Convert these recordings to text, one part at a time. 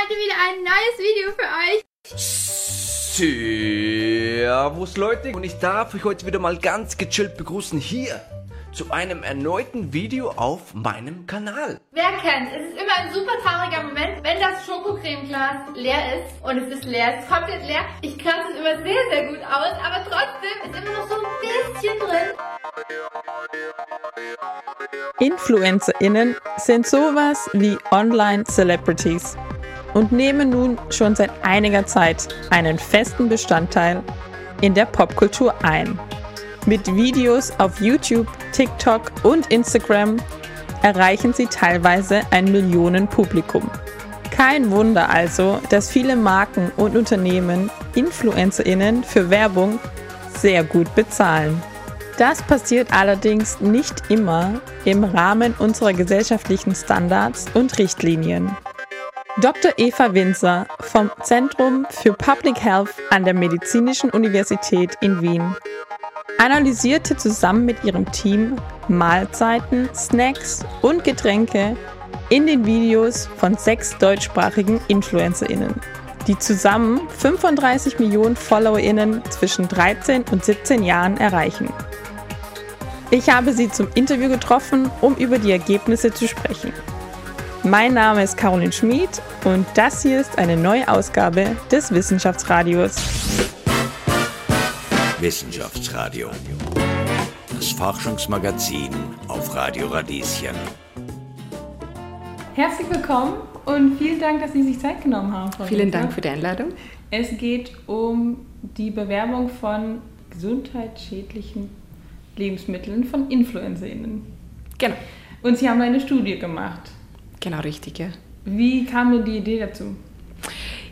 heute wieder ein neues Video für euch. Servus Leute und ich darf euch heute wieder mal ganz gechillt begrüßen hier zu einem erneuten Video auf meinem Kanal. Wer kennt, es ist immer ein super trauriger Moment, wenn das Schokocremeglas leer ist und es ist leer, es ist komplett leer. Ich kratze es immer sehr, sehr gut aus, aber trotzdem ist immer noch so ein bisschen drin. InfluencerInnen sind sowas wie Online-Celebrities und nehmen nun schon seit einiger Zeit einen festen Bestandteil in der Popkultur ein. Mit Videos auf YouTube, TikTok und Instagram erreichen sie teilweise ein Millionenpublikum. Kein Wunder also, dass viele Marken und Unternehmen InfluencerInnen für Werbung sehr gut bezahlen. Das passiert allerdings nicht immer im Rahmen unserer gesellschaftlichen Standards und Richtlinien. Dr. Eva Winzer vom Zentrum für Public Health an der Medizinischen Universität in Wien analysierte zusammen mit ihrem Team Mahlzeiten, Snacks und Getränke in den Videos von sechs deutschsprachigen InfluencerInnen, die zusammen 35 Millionen FollowerInnen zwischen 13 und 17 Jahren erreichen. Ich habe sie zum Interview getroffen, um über die Ergebnisse zu sprechen. Mein Name ist Caroline Schmid und das hier ist eine neue Ausgabe des Wissenschaftsradios. Wissenschaftsradio. Das Forschungsmagazin auf Radio Radieschen. Herzlich willkommen und vielen Dank, dass Sie sich Zeit genommen haben. Frau vielen Dank für die Einladung. Es geht um die Bewerbung von gesundheitsschädlichen Lebensmitteln von InfluencerInnen. Genau. Und Sie haben eine Studie gemacht. Genau, richtig, ja. Wie kam denn die Idee dazu?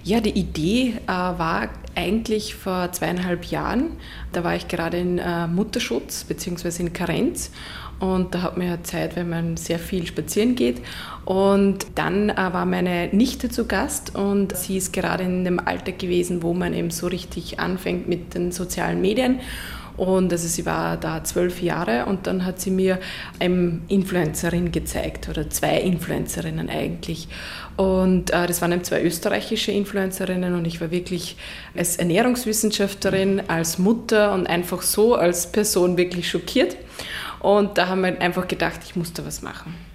Ja, die Idee äh, war eigentlich vor zweieinhalb Jahren. Da war ich gerade in äh, Mutterschutz bzw. in Karenz und da hat man ja Zeit, wenn man sehr viel spazieren geht. Und dann äh, war meine Nichte zu Gast und sie ist gerade in dem Alter gewesen, wo man eben so richtig anfängt mit den sozialen Medien. Und also sie war da zwölf Jahre und dann hat sie mir eine Influencerin gezeigt oder zwei Influencerinnen eigentlich. Und äh, das waren eben zwei österreichische Influencerinnen und ich war wirklich als Ernährungswissenschaftlerin, als Mutter und einfach so als Person wirklich schockiert. Und da haben wir einfach gedacht, ich muss da was machen.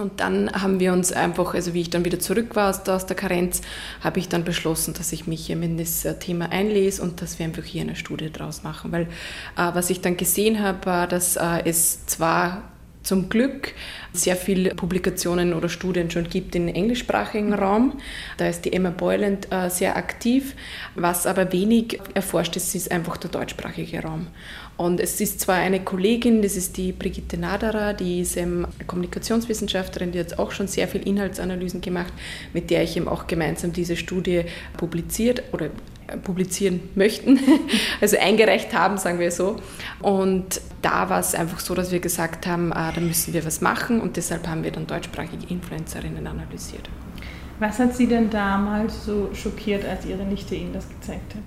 Und dann haben wir uns einfach, also wie ich dann wieder zurück war aus, der Karenz, habe ich dann beschlossen, dass ich mich in das äh, Thema einlese und dass wir einfach hier eine Studie draus machen. Weil äh, was ich dann gesehen habe, war, dass äh, es zwar zum Glück sehr viele Publikationen oder Studien schon gibt im englischsprachigen Raum. Da ist die Emma Boyland äh, sehr aktiv. Was aber wenig erforscht ist, ist einfach der deutschsprachige Raum. Und es ist zwar eine Kollegin, das ist die Brigitte Naderer, die ist ähm, Kommunikationswissenschaftlerin, die hat auch schon sehr viel Inhaltsanalysen gemacht, mit der ich eben auch gemeinsam diese Studie publiziert oder äh, publizieren möchten, also eingereicht haben, sagen wir so. Und da war es einfach so, dass wir gesagt haben, ah, da müssen wir was machen und deshalb haben wir dann deutschsprachige Influencerinnen analysiert. Was hat Sie denn damals so schockiert, als Ihre Nichte Ihnen das gezeigt hat?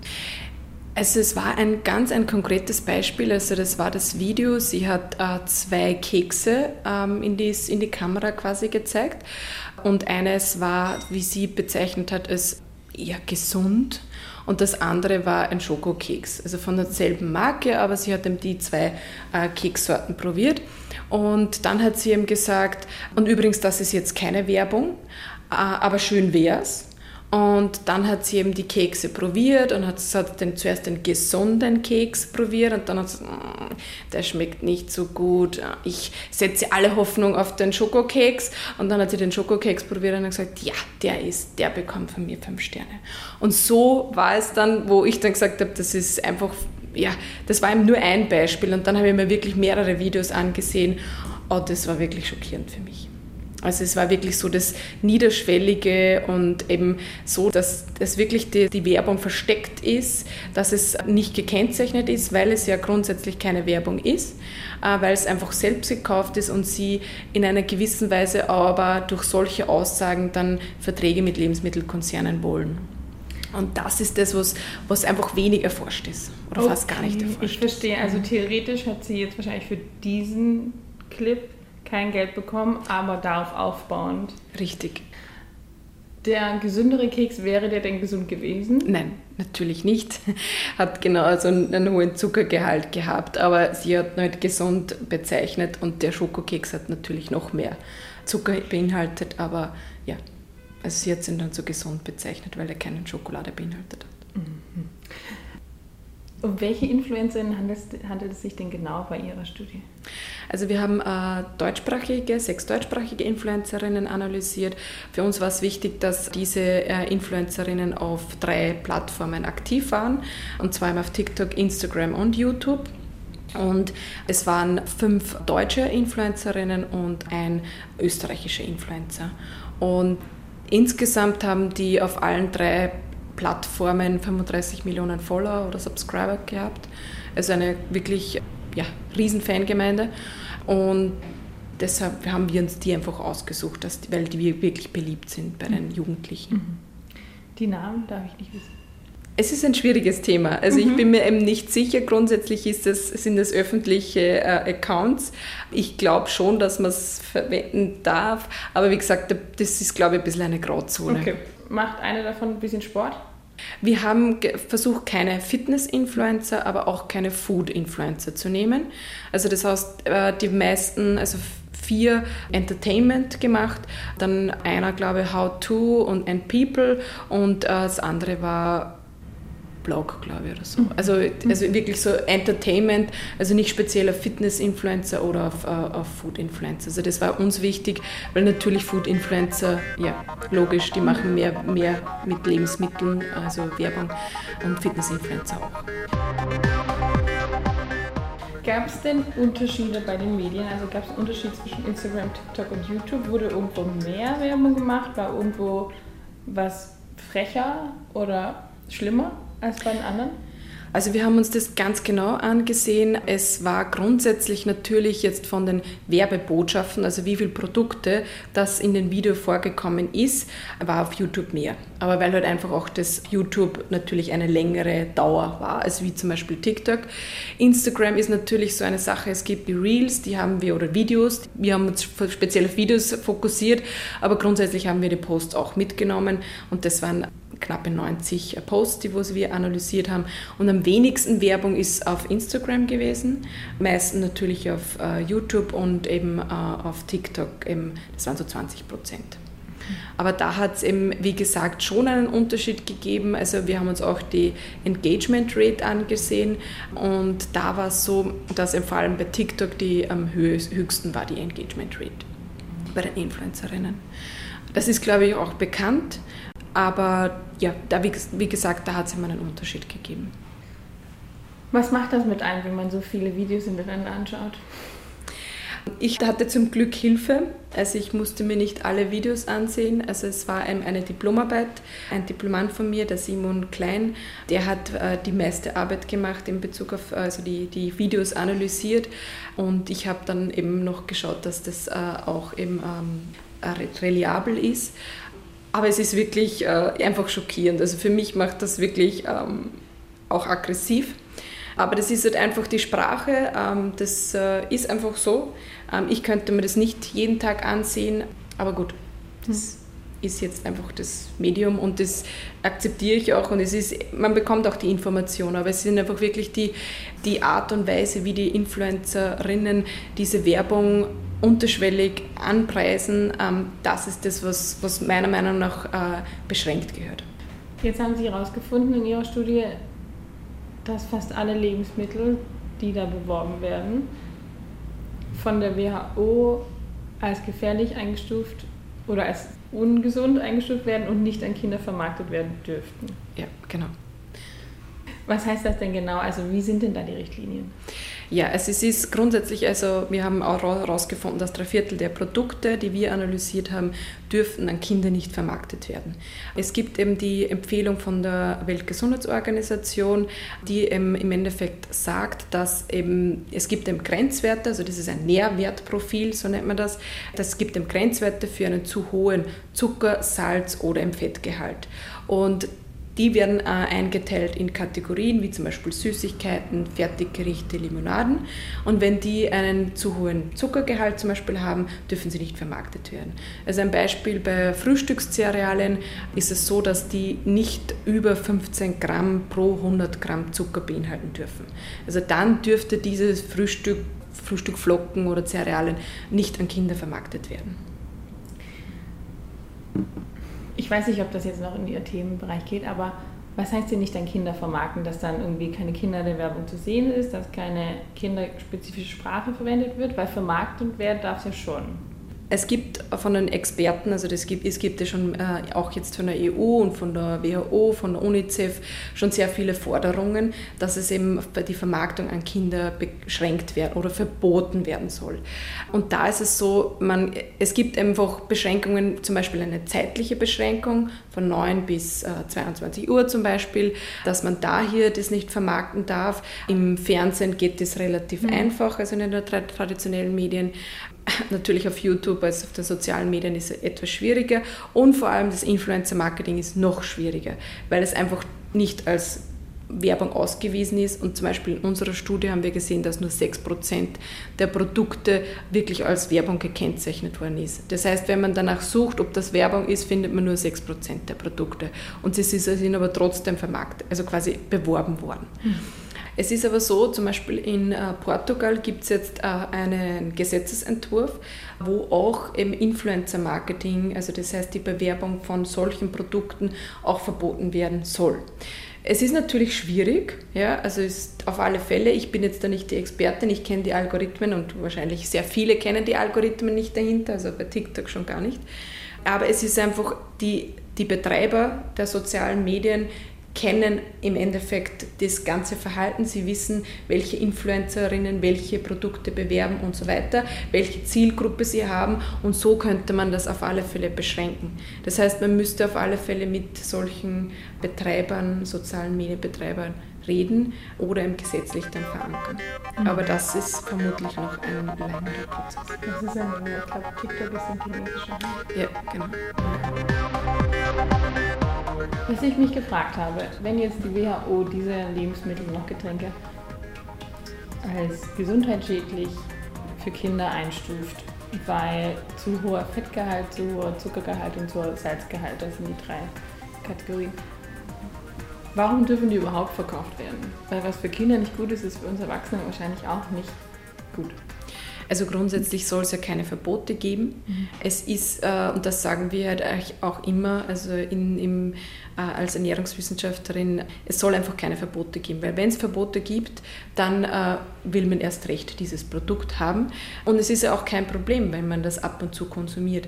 Also es war ein ganz ein konkretes Beispiel. Also das war das Video. Sie hat äh, zwei Kekse ähm, in, die, in die Kamera quasi gezeigt. Und eines war, wie sie bezeichnet hat, als eher gesund. Und das andere war ein Schokokeks. Also von derselben Marke, aber sie hat eben die zwei äh, Kekssorten probiert. Und dann hat sie ihm gesagt, und übrigens, das ist jetzt keine Werbung, äh, aber schön wär's. Und dann hat sie eben die Kekse probiert und hat, hat den, zuerst den gesunden Keks probiert und dann hat sie mm, der schmeckt nicht so gut. Ich setze alle Hoffnung auf den Schokokeks und dann hat sie den Schokokeks probiert und hat gesagt, ja, der ist, der bekommt von mir fünf Sterne. Und so war es dann, wo ich dann gesagt habe, das ist einfach, ja, das war eben nur ein Beispiel und dann habe ich mir wirklich mehrere Videos angesehen. Oh, das war wirklich schockierend für mich. Also es war wirklich so das Niederschwellige und eben so, dass es wirklich die, die, Werbung versteckt ist, dass es nicht gekennzeichnet ist, weil es ja grundsätzlich keine Werbung ist, äh, weil es einfach selbst gekauft ist und sie in einer gewissen Weise aber durch solche Aussagen dann Verträge mit Lebensmittelkonzernen wollen. Und das ist das, was, was einfach wenig erforscht ist oder okay. fast gar nicht erforscht ist. Ich verstehe, also theoretisch hat sie jetzt wahrscheinlich für diesen Clip kein Geld bekommen, aber darauf aufbauend. Richtig. der gesündere Keks, wäre der denn gesund gewesen? Nein, natürlich nicht. Hat genau so einen, einen hohen Zuckergehalt gehabt, aber sie hat nicht gesund bezeichnet und der Schokokeks hat natürlich noch mehr Zucker beinhaltet, aber ja, also sie hat ihn dann so gesund bezeichnet, weil er keine Schokolade beinhaltet hat. Mhm. Um welche Influencerinnen handelt, handelt es sich denn genau bei Ihrer Studie? Also wir haben äh, deutschsprachige, sechs deutschsprachige Influencerinnen analysiert. Für uns war es wichtig, dass diese äh, Influencerinnen auf drei Plattformen aktiv waren, und zwar auf TikTok, Instagram und YouTube. Und es waren fünf deutsche Influencerinnen und ein österreichischer Influencer. Und insgesamt haben die auf allen drei Plattformen 35 Millionen Follower oder Subscriber gehabt. Also eine wirklich ja, riesen Fangemeinde. Und deshalb haben wir uns die einfach ausgesucht, dass die, weil die wirklich beliebt sind bei den Jugendlichen. Mhm. Die Namen darf ich nicht wissen. Es ist ein schwieriges Thema. Also mhm. ich bin mir eben nicht sicher. Grundsätzlich ist das, sind es öffentliche äh, Accounts. Ich glaube schon, dass man es verwenden darf. Aber wie gesagt, das ist, glaube ich, ein bisschen eine Grauzone. Okay. Macht eine davon ein bisschen Sport? Wir haben versucht, keine Fitness-Influencer, aber auch keine Food-Influencer zu nehmen. Also das heißt, äh, die meisten, also vier Entertainment gemacht, dann einer, glaube ich, How To und And People und äh, das andere war Blog, glaube ich, oder so. Mhm. Also, also wirklich so Entertainment, also nicht speziell auf Fitness-Influencer oder auf, uh, auf Food-Influencer. Also das war uns wichtig, weil natürlich Food-Influencer, ja, logisch, die machen mehr, mehr mit Lebensmitteln, also Werbung und Fitness-Influencer auch. Gab es denn Unterschiede bei den Medien? Also gab es Unterschiede zwischen Instagram, TikTok und YouTube? Wurde irgendwo mehr Werbung gemacht? War irgendwo was frecher oder schlimmer? Als bei den anderen? Also wir haben uns das ganz genau angesehen. Es war grundsätzlich natürlich jetzt von den Werbebotschaften, also wie viele Produkte das in den Video vorgekommen ist, war auf YouTube mehr. Aber weil halt einfach auch das YouTube natürlich eine längere Dauer war, also wie zum Beispiel TikTok. Instagram ist natürlich so eine Sache, es gibt die Reels, die haben wir, oder Videos, wir haben uns speziell auf Videos fokussiert, aber grundsätzlich haben wir die Posts auch mitgenommen und das waren knappe 90 Posts, die wir analysiert haben. Und am wenigsten Werbung ist auf Instagram gewesen, meistens natürlich auf uh, YouTube und eben uh, auf TikTok, eben, das waren so 20 Prozent. Aber da hat es eben, wie gesagt, schon einen Unterschied gegeben. Also wir haben uns auch die Engagement Rate angesehen und da war es so, dass vor allem bei TikTok die am höchsten war, die Engagement Rate bei den Influencerinnen. Das ist, glaube ich, auch bekannt. Aber ja, da, wie, wie gesagt, da hat es immer einen Unterschied gegeben. Was macht das mit einem, wenn man so viele Videos hintereinander anschaut? Ich hatte zum Glück Hilfe, also ich musste mir nicht alle Videos ansehen. Also es war eine Diplomarbeit, ein Diplomant von mir, der Simon Klein, der hat äh, die meiste Arbeit gemacht in Bezug auf also die, die Videos analysiert und ich habe dann eben noch geschaut, dass das äh, auch eben ähm, reliabel ist. Aber es ist wirklich äh, einfach schockierend. Also für mich macht das wirklich ähm, auch aggressiv. Aber das ist halt einfach die Sprache, ähm, das äh, ist einfach so. Ähm, ich könnte mir das nicht jeden Tag ansehen, aber gut, das ist jetzt einfach das Medium und das akzeptiere ich auch und es ist, man bekommt auch die Information, aber es sind einfach wirklich die, die Art und Weise, wie die Influencerinnen diese Werbung unterschwellig anpreisen, ähm, das ist das, was, was meiner Meinung nach äh, beschränkt gehört. Jetzt haben Sie herausgefunden in Ihrer Studie, dass fast alle Lebensmittel, die da beworben werden, von der WHO als gefährlich eingestuft oder als ungesund eingestuft werden und nicht an Kinder vermarktet werden dürften. Ja, genau. Was heißt das denn genau? Also wie sind denn da die Richtlinien? Ja, also es ist grundsätzlich, also wir haben auch herausgefunden, dass drei Viertel der Produkte, die wir analysiert haben, dürften an Kinder nicht vermarktet werden. Es gibt eben die Empfehlung von der Weltgesundheitsorganisation, die im Endeffekt sagt, dass eben, es gibt eben Grenzwerte, also das ist ein Nährwertprofil, so nennt man das, das gibt eben Grenzwerte für einen zu hohen Zucker, Salz oder im Fettgehalt. Und Die werden äh, eingeteilt in Kategorien wie zum Beispiel Süßigkeiten, Fertiggerichte, Limonaden. Und wenn die einen zu hohen Zuckergehalt zum Beispiel haben, dürfen sie nicht vermarktet werden. Also ein Beispiel bei Frühstückscerealien ist es so, dass die nicht über 15 Gramm pro 100 Gramm Zucker beinhalten dürfen. Also dann dürfte dieses Frühstück, Frühstückflocken oder Cerealien nicht an Kinder vermarktet werden. Ich weiß nicht, ob das jetzt noch in Ihr Themenbereich geht, aber was heißt denn nicht an Kinder vermarkten, dass dann irgendwie keine Kinder in der Werbung zu sehen ist, dass keine kinderspezifische Sprache verwendet wird? Weil vermarktet werden darf es ja schon. Es gibt von den Experten, also das gibt, es gibt ja schon äh, auch jetzt von der EU und von der WHO, von der UNICEF schon sehr viele Forderungen, dass es eben die Vermarktung an Kinder beschränkt werden oder verboten werden soll. Und da ist es so, man, es gibt einfach Beschränkungen, zum Beispiel eine zeitliche Beschränkung von 9 bis äh, 22 Uhr zum Beispiel, dass man da hier das nicht vermarkten darf. Im Fernsehen geht das relativ mhm. einfach, also in den traditionellen Medien. Natürlich auf YouTube als auf den sozialen Medien ist es etwas schwieriger und vor allem das Influencer-Marketing ist noch schwieriger, weil es einfach nicht als Werbung ausgewiesen ist. Und zum Beispiel in unserer Studie haben wir gesehen, dass nur 6% der Produkte wirklich als Werbung gekennzeichnet worden ist. Das heißt, wenn man danach sucht, ob das Werbung ist, findet man nur 6% der Produkte. Und sie sind aber trotzdem vermarktet, also quasi beworben worden. Mhm. Es ist aber so, zum Beispiel in äh, Portugal gibt es jetzt äh, einen Gesetzesentwurf, wo auch im Influencer-Marketing, also das heißt die Bewerbung von solchen Produkten, auch verboten werden soll. Es ist natürlich schwierig, ja, also ist auf alle Fälle, ich bin jetzt da nicht die Expertin, ich kenne die Algorithmen und wahrscheinlich sehr viele kennen die Algorithmen nicht dahinter, also bei TikTok schon gar nicht. Aber es ist einfach die, die Betreiber der sozialen Medien kennen im Endeffekt das ganze Verhalten. Sie wissen, welche Influencerinnen welche Produkte bewerben und so weiter, welche Zielgruppe sie haben und so könnte man das auf alle Fälle beschränken. Das heißt, man müsste auf alle Fälle mit solchen Betreibern, sozialen Medienbetreibern reden oder im gesetzlich dann verankern. Mhm. Aber das ist vermutlich noch ein längerer Prozess. Das ist ein ich glaube, TikTok ist ein chinesischer. Ja, genau. Was ich mich gefragt habe, wenn jetzt die WHO diese Lebensmittel noch Getränke als gesundheitsschädlich für Kinder einstuft, weil zu hoher Fettgehalt, zu hoher Zuckergehalt und zu hoher Salzgehalt, das sind die drei Kategorien. Warum dürfen die überhaupt verkauft werden? Weil was für Kinder nicht gut ist, ist für uns Erwachsene wahrscheinlich auch nicht gut. Also grundsätzlich soll es ja keine Verbote geben. Mhm. Es ist, äh, und das sagen wir halt auch immer, also in, im, äh, als Ernährungswissenschaftlerin, es soll einfach keine Verbote geben, weil wenn es Verbote gibt, dann äh, will man erst recht dieses Produkt haben. Und es ist ja auch kein Problem, wenn man das ab und zu konsumiert.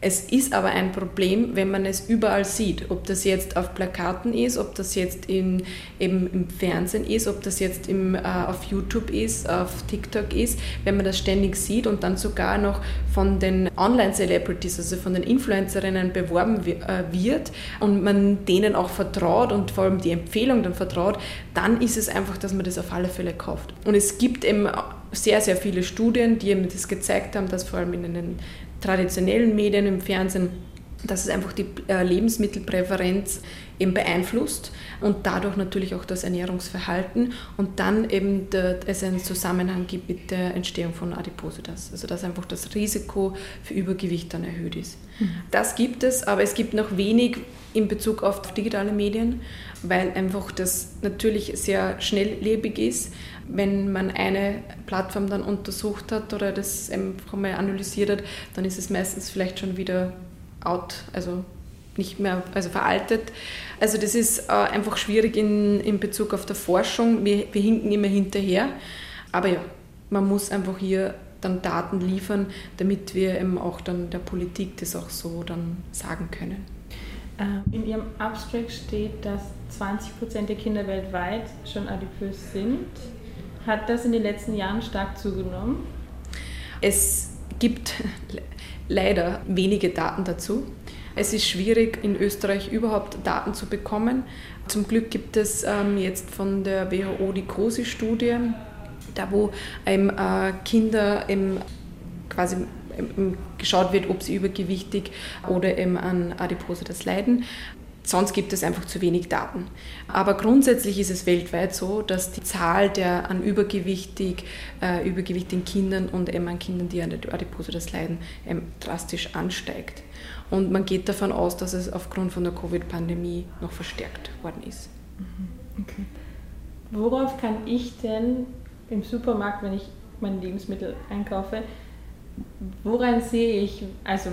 Es ist aber ein Problem, wenn man es überall sieht, ob das jetzt auf Plakaten ist, ob das jetzt in, eben im Fernsehen ist, ob das jetzt im, äh, auf YouTube ist, auf TikTok ist, wenn man das ständig sieht und dann sogar noch von den Online-Celebrities, also von den Influencerinnen beworben äh, wird und man denen auch vertraut und vor allem die Empfehlung dann vertraut, dann ist es einfach, dass man das auf alle Fälle kauft. Und es gibt eben sehr, sehr viele Studien, die eben das gezeigt haben, dass vor allem in den traditionellen Medien, im Fernsehen, dass es einfach die äh, Lebensmittelpräferenz eben beeinflusst und dadurch natürlich auch das Ernährungsverhalten und dann eben es einen Zusammenhang gibt mit der Entstehung von Adipositas, also dass einfach das Risiko für Übergewicht dann erhöht ist. Mhm. Das gibt es, aber es gibt noch wenig in Bezug auf digitale Medien, weil einfach das natürlich sehr schnelllebig ist wenn man eine Plattform dann untersucht hat oder das einfach mal analysiert hat, dann ist es meistens vielleicht schon wieder out, also nicht mehr, also veraltet. Also das ist äh, einfach schwierig in, in Bezug auf der Forschung. Wir, wir hinken immer hinterher. Aber ja, man muss einfach hier dann Daten liefern, damit wir eben auch dann der Politik das auch so dann sagen können. Äh, in Ihrem Abstract steht, dass 20% der Kinder weltweit schon adipös sind. Hat das in den letzten Jahren stark zugenommen? Es gibt leider wenige Daten dazu. Es ist schwierig, in Österreich überhaupt Daten zu bekommen. Zum Glück gibt es ähm, jetzt von der WHO die große Studie, da wo ähm, äh, Kinder ähm, quasi geschaut wird, ob sie übergewichtig oder an Adipositas leiden. Sonst gibt es einfach zu wenig Daten. Aber grundsätzlich ist es weltweit so, dass die Zahl der an übergewichtig, äh, übergewichtigen Kindern und eben an Kindern, die an der Adipositas leiden, ähm, drastisch ansteigt. Und man geht davon aus, dass es aufgrund von der Covid-Pandemie noch verstärkt worden ist. Mhm. Okay. Worauf kann ich denn im Supermarkt, wenn ich meine Lebensmittel einkaufe, woran sehe ich, also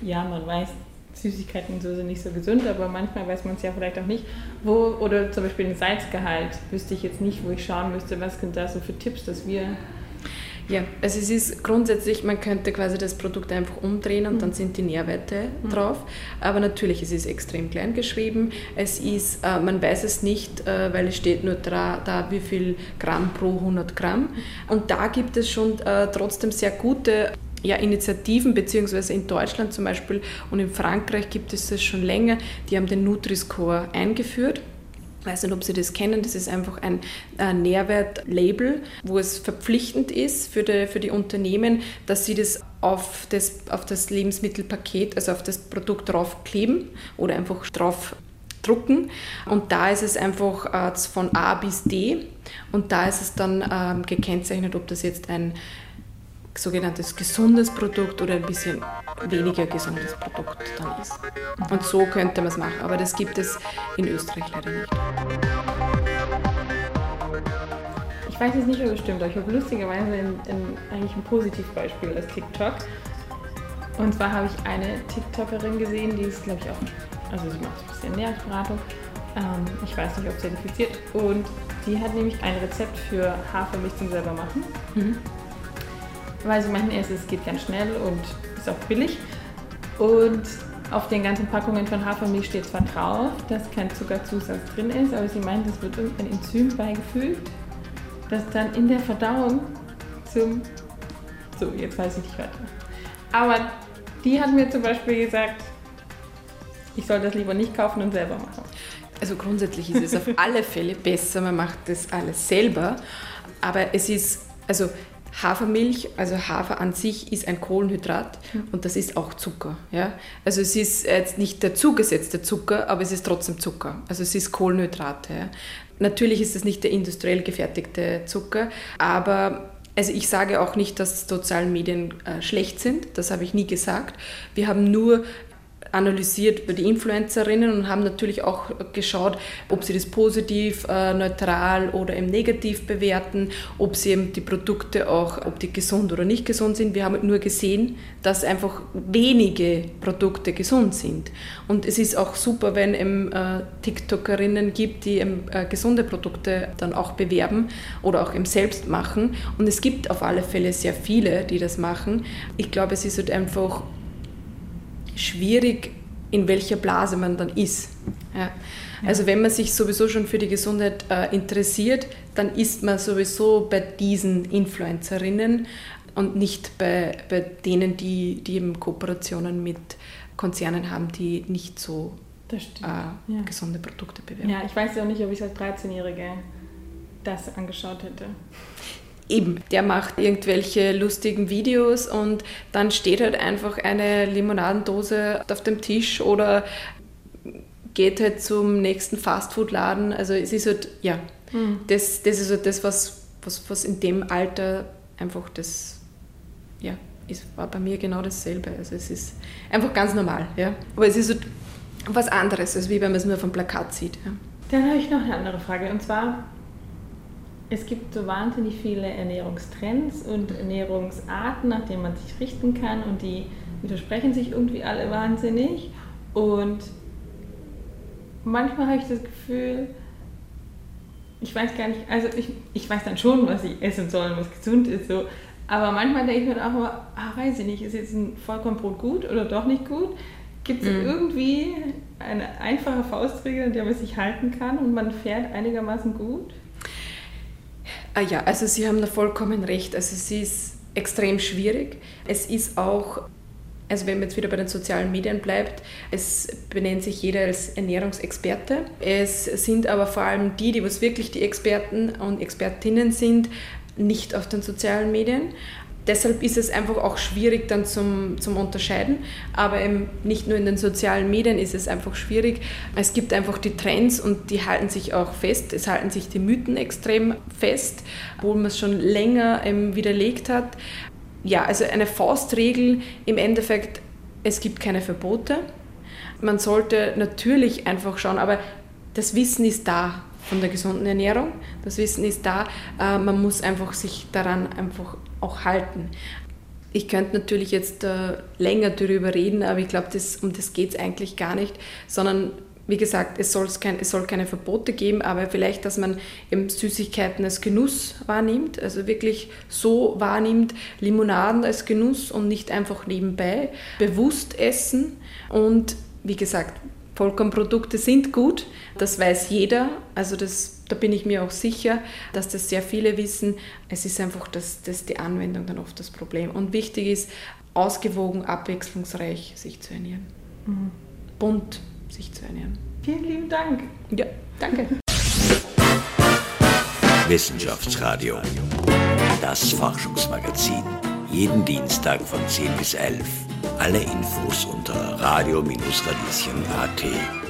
ja, man weiß, Süßigkeiten und so sind nicht so gesund, aber manchmal weiß man es ja vielleicht auch nicht. Wo, oder zum Beispiel den Salzgehalt, wüsste ich jetzt nicht, wo ich schauen müsste, was sind da so für Tipps, dass wir ja, also es ist grundsätzlich, man könnte quasi das Produkt einfach umdrehen und mhm. dann sind die Nährwerte mhm. drauf. Aber natürlich, es ist extrem klein geschrieben. Es ist, äh, man weiß es nicht, äh, weil es steht nur da, da, wie viel Gramm pro 100 Gramm. Und da gibt es schon äh, trotzdem sehr gute ja, Initiativen, beziehungsweise in Deutschland zum Beispiel und in Frankreich gibt es das schon länger, die haben den Nutri-Score eingeführt. Ich weiß nicht, ob Sie das kennen. Das ist einfach ein Nährwertlabel, wo es verpflichtend ist für die, für die Unternehmen, dass sie das auf, das auf das Lebensmittelpaket, also auf das Produkt draufkleben oder einfach drauf drucken. Und da ist es einfach äh, von A bis D. Und da ist es dann ähm, gekennzeichnet, ob das jetzt ein sogenanntes gesundes Produkt oder ein bisschen weniger gesundes Produkt dann ist. Und so könnte man es machen, aber das gibt es in Österreich leider nicht. Ich weiß jetzt nicht, ob es stimmt, aber ich habe lustigerweise ein, ein, eigentlich ein Positivbeispiel als TikTok. Und zwar habe ich eine TikTokerin gesehen, die ist, glaube ich, auch, also sie macht ein bisschen Ernährungsberatung. Ähm, ich weiß nicht, ob zertifiziert. Und die hat nämlich ein Rezept für Hafermilch zum selber machen. Mhm weil sie meinten erst, es geht ganz schnell und ist auch billig. Und auf den ganzen Packungen von Hafermilch steht zwar drauf, dass kein Zuckerzusatz drin ist, aber sie meint, es wird irgendein Enzym beigefügt, das dann in der Verdauung zum. So, jetzt weiß ich nicht weiter. Aber die hat mir zum Beispiel gesagt, ich soll das lieber nicht kaufen und selber machen. Also grundsätzlich ist es auf alle Fälle besser, man macht das alles selber. Aber es ist, also Hafermilch, also Hafer an sich ist ein Kohlenhydrat und das ist auch Zucker. Ja? Also es ist jetzt nicht der zugesetzte Zucker, aber es ist trotzdem Zucker. Also es ist Kohlenhydrate. Ja? Natürlich ist es nicht der industriell gefertigte Zucker, aber also ich sage auch nicht, dass soziale Medien äh, schlecht sind, das habe ich nie gesagt. Wir haben nur analysiert über die Influencerinnen und haben natürlich auch geschaut, ob sie das positiv, äh, neutral oder eben negativ bewerten, ob sie eben die Produkte auch, ob die gesund oder nicht gesund sind. Wir haben nur gesehen, dass einfach wenige Produkte gesund sind. Und es ist auch super, wenn es äh, TikTokerinnen gibt, die äh, gesunde Produkte dann auch bewerben oder auch eben selbst machen. Und es gibt auf alle Fälle sehr viele, die das machen. Ich glaube, es ist halt einfach schwierig, in welcher Blase man dann ist. Ja. Also wenn man sich sowieso schon für die Gesundheit äh, interessiert, dann ist man sowieso bei diesen Influencerinnen und nicht bei, bei denen, die, die eben Kooperationen mit Konzernen haben, die nicht so äh, ja. gesunde Produkte bewerben. Ja, ich weiß ja auch nicht, ob ich als 13-Jährige das angeschaut hätte. Eben, der macht irgendwelche lustigen Videos und dann steht halt einfach eine Limonadendose auf dem Tisch oder geht halt zum nächsten Fastfood-Laden. Also es ist halt, ja, mhm. das, das ist halt das, was, was, was in dem Alter einfach das, ja, ist, war bei mir genau dasselbe. Also es ist einfach ganz normal, ja. Aber es ist halt was anderes, als wie wenn man es nur auf dem Plakat sieht. Ja. Dann habe ich noch eine andere Frage und zwar es gibt so wahnsinnig viele Ernährungstrends und Ernährungsarten, nach denen man sich richten kann und die widersprechen sich irgendwie alle wahnsinnig. Und manchmal habe ich das Gefühl, ich weiß gar nicht, also ich, ich weiß dann schon, was ich essen soll und was gesund ist, so. Aber manchmal denke ich mir auch immer, ah, weiß ich nicht, ist jetzt ein Vollkornbrot gut oder doch nicht gut? Gibt es mhm. irgendwie eine einfache Faustregel, an der man sich halten kann und man fährt einigermaßen gut? Ah ja, also Sie haben da vollkommen recht. Also es ist extrem schwierig. Es ist auch, also wenn man jetzt wieder bei den sozialen Medien bleibt, es benennt sich jeder als Ernährungsexperte. Es sind aber vor allem die, die was wirklich die Experten und Expertinnen sind, nicht auf den sozialen Medien. Deshalb ist es einfach auch schwierig dann zum, zum Unterscheiden. Aber eben nicht nur in den sozialen Medien ist es einfach schwierig. Es gibt einfach die Trends und die halten sich auch fest. Es halten sich die Mythen extrem fest, obwohl man es schon länger ähm, widerlegt hat. Ja, also eine Faustregel im Endeffekt, es gibt keine Verbote. Man sollte natürlich einfach schauen, aber das Wissen ist da von der gesunden Ernährung. Das Wissen ist da. Äh, man muss einfach sich daran einfach auch halten. Ich könnte natürlich jetzt äh, länger darüber reden, aber ich glaube, um das geht es eigentlich gar nicht, sondern wie gesagt, es, kein, es soll keine Verbote geben, aber vielleicht, dass man eben Süßigkeiten als Genuss wahrnimmt, also wirklich so wahrnimmt, Limonaden als Genuss und nicht einfach nebenbei, bewusst essen und wie gesagt, Vollkornprodukte sind gut, das weiß jeder, also das, da bin ich mir auch sicher, dass das sehr viele wissen. Es ist einfach das, das die Anwendung dann oft das Problem. Und wichtig ist, ausgewogen, abwechslungsreich sich zu ernähren. Mhm. Bunt sich zu ernähren. Vielen lieben Dank. Ja, danke. Wissenschaftsradio. Das Forschungsmagazin. Jeden Dienstag von 10 bis 11. Alle Infos unter radio-radieschen.at.